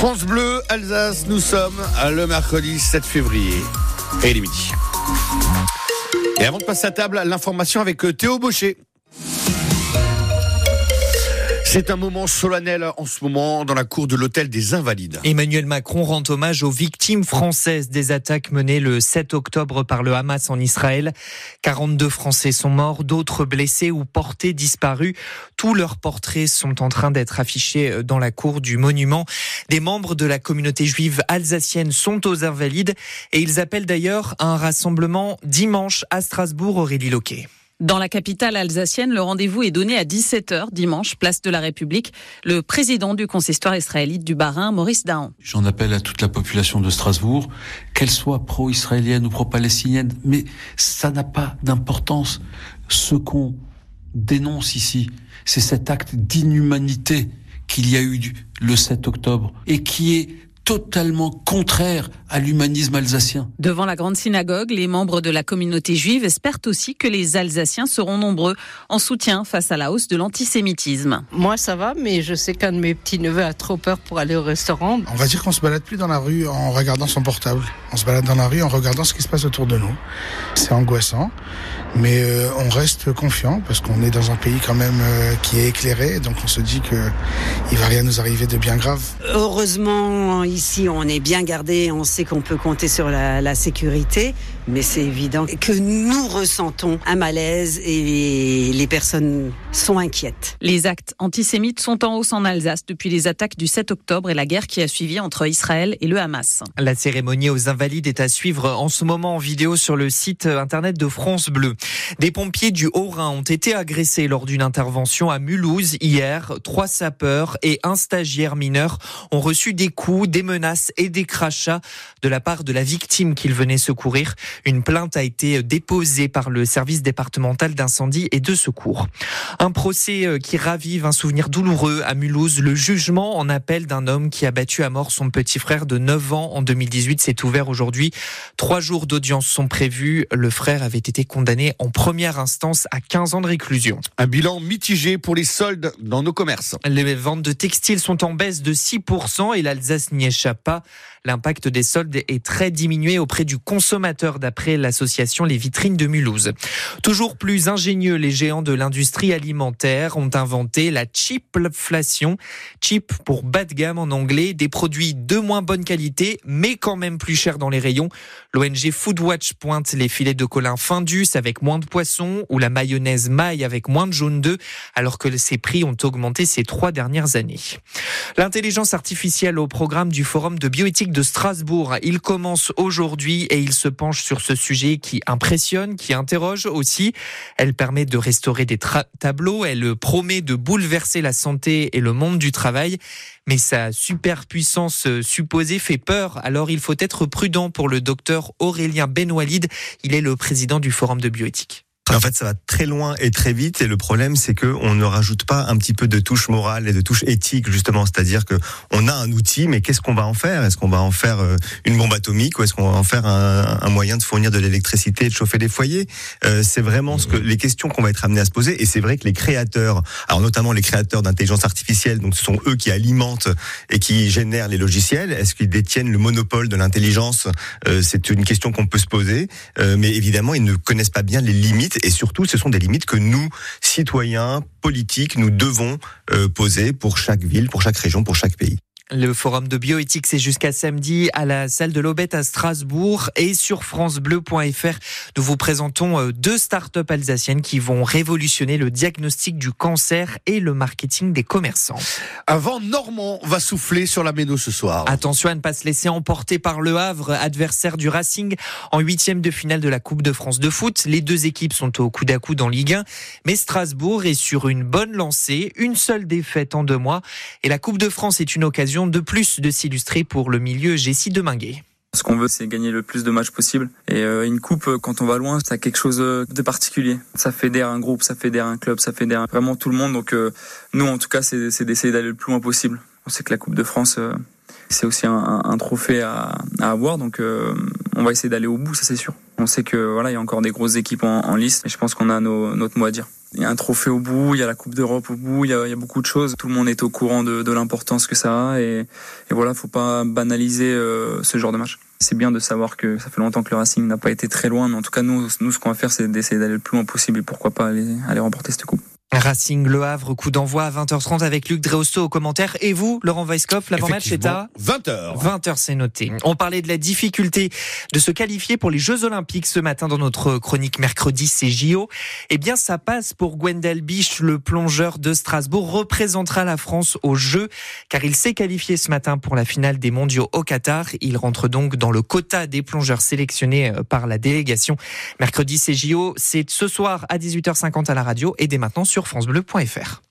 France Bleu, Alsace, nous sommes le mercredi 7 février. Et il est midi. Et avant de passer à table, l'information avec Théo Baucher. C'est un moment solennel en ce moment dans la cour de l'hôtel des Invalides. Emmanuel Macron rend hommage aux victimes françaises des attaques menées le 7 octobre par le Hamas en Israël. 42 Français sont morts, d'autres blessés ou portés disparus. Tous leurs portraits sont en train d'être affichés dans la cour du monument. Des membres de la communauté juive alsacienne sont aux Invalides et ils appellent d'ailleurs à un rassemblement dimanche à Strasbourg, Aurélie Loquet. Dans la capitale alsacienne, le rendez-vous est donné à 17h dimanche, place de la République. Le président du consistoire israélite du Bas-Rhin, Maurice Dahan. J'en appelle à toute la population de Strasbourg, qu'elle soit pro-israélienne ou pro-palestinienne, mais ça n'a pas d'importance. Ce qu'on dénonce ici, c'est cet acte d'inhumanité qu'il y a eu le 7 octobre et qui est totalement contraire à l'humanisme alsacien. Devant la grande synagogue, les membres de la communauté juive espèrent aussi que les Alsaciens seront nombreux en soutien face à la hausse de l'antisémitisme. Moi, ça va, mais je sais qu'un de mes petits-neveux a trop peur pour aller au restaurant. On va dire qu'on se balade plus dans la rue en regardant son portable. On se balade dans la rue en regardant ce qui se passe autour de nous. C'est angoissant, mais euh, on reste confiant parce qu'on est dans un pays quand même euh, qui est éclairé, donc on se dit que il va rien nous arriver de bien grave. Heureusement, ici, on est bien gardé, on sait qu'on peut compter sur la, la sécurité, mais c'est évident que nous ressentons un malaise et les personnes sont inquiètes. Les actes antisémites sont en hausse en Alsace depuis les attaques du 7 octobre et la guerre qui a suivi entre Israël et le Hamas. La cérémonie aux Invalides est à suivre en ce moment en vidéo sur le site internet de France Bleu. Des pompiers du Haut-Rhin ont été agressés lors d'une intervention à Mulhouse hier. Trois sapeurs et un stagiaire mineur ont reçu des coups, des menaces et des crachats de la part de la victime qu'ils venaient secourir. Une plainte a été déposée par le service départemental d'incendie et de secours. Un procès euh, qui ravive un souvenir douloureux à Mulhouse. Le jugement en appel d'un homme qui a battu à mort son petit frère de 9 ans en 2018 s'est ouvert aujourd'hui. Trois jours d'audience sont prévus. Le frère avait été condamné en première instance à 15 ans de réclusion. Un bilan mitigé pour les soldes dans nos commerces. Les ventes de textiles sont en baisse de 6% et l'Alsace n'y pas. L'impact des soldes est très diminué auprès du consommateur d'après l'association Les Vitrines de Mulhouse. Toujours plus ingénieux, les géants de l'industrie alimentaire ont inventé la cheapflation. Cheap pour bas de gamme en anglais, des produits de moins bonne qualité mais quand même plus chers dans les rayons. L'ONG Foodwatch pointe les filets de colin fin d'us avec moins de poissons ou la mayonnaise maille avec moins de jaune d'œuf alors que ces prix ont augmenté ces trois dernières années. L'intelligence artificielle au programme du Forum de bioéthique de Strasbourg. Il commence aujourd'hui et il se penche sur ce sujet qui impressionne, qui interroge aussi. Elle permet de restaurer des tableaux, elle promet de bouleverser la santé et le monde du travail, mais sa superpuissance supposée fait peur. Alors il faut être prudent pour le docteur Aurélien Benwalid. Il est le président du Forum de bioéthique. En fait, ça va très loin et très vite. Et le problème, c'est que on ne rajoute pas un petit peu de touche morale et de touche éthique, justement. C'est-à-dire que on a un outil, mais qu'est-ce qu'on va en faire? Est-ce qu'on va en faire euh, une bombe atomique ou est-ce qu'on va en faire un, un, moyen de fournir de l'électricité et de chauffer des foyers? Euh, C'est vraiment ce que les questions qu'on va être amenés à se poser. Et c'est vrai que les créateurs, alors notamment les créateurs d'intelligence artificielle, donc ce sont eux qui alimentent et qui génèrent les logiciels. Est-ce qu'ils détiennent le monopole de l'intelligence? Euh, C'est une question qu'on peut se poser. Euh, mais évidemment, ils ne connaissent pas bien les limites et surtout, ce sont des limites que nous, citoyens, politiques, nous devons euh, poser pour chaque ville, pour chaque région, pour chaque pays. Le forum de bioéthique, c'est jusqu'à samedi à la salle de l'Aubette à Strasbourg et sur francebleu.fr. Nous vous présentons euh, deux startups alsaciennes qui vont révolutionner le diagnostic du cancer et le marketing des commerçants. Un vent normand va souffler sur la Méno ce soir. Attention à ne pas se laisser emporter par le Havre, adversaire du Racing en huitième de finale de la Coupe de France de foot. Les deux équipes sont au coude à coude en Ligue 1, mais Strasbourg est sur une bonne lancée, une seule défaite en deux mois et la Coupe de France est une occasion de plus de s'illustrer pour le milieu Jessie Deminguet. Ce qu'on veut, c'est gagner le plus de matchs possible. Et euh, une coupe, quand on va loin, ça a quelque chose de particulier. Ça fédère un groupe, ça fédère un club, ça fédère vraiment tout le monde. Donc euh, nous, en tout cas, c'est d'essayer d'aller le plus loin possible. On sait que la Coupe de France, euh, c'est aussi un, un, trophée à, à, avoir. Donc on va essayer d'aller au bout, ça c'est sûr. On sait que voilà, il y a encore des grosses équipes en, lice, et je pense qu'on a notre mot à dire. Il y a un trophée au bout, il y a la Coupe d'Europe au bout, il y, a, beaucoup de choses. Tout le monde est au courant de, l'importance que ça a, et, et voilà, faut pas banaliser euh, ce genre de match. C'est bien de savoir que ça fait longtemps que le Racing n'a pas été très loin, mais en tout cas nous, nous ce qu'on va faire, c'est d'essayer d'aller le plus loin possible et pourquoi pas aller remporter cette coupe. Racing Le Havre, coup d'envoi à 20h30 avec Luc Dreosto au commentaire. Et vous, Laurent Weisskopf, l'avant-match est à 20h. 20h, c'est noté. On parlait de la difficulté de se qualifier pour les Jeux Olympiques ce matin dans notre chronique mercredi, c'est JO. Eh bien, ça passe pour Gwendal Biche, le plongeur de Strasbourg, représentera la France aux Jeux, car il s'est qualifié ce matin pour la finale des mondiaux au Qatar. Il rentre donc dans le quota des plongeurs sélectionnés euh, par la délégation. Mercredi, c'est JO. C'est ce soir à 18h50 à la radio et dès maintenant sur francebleu.fr.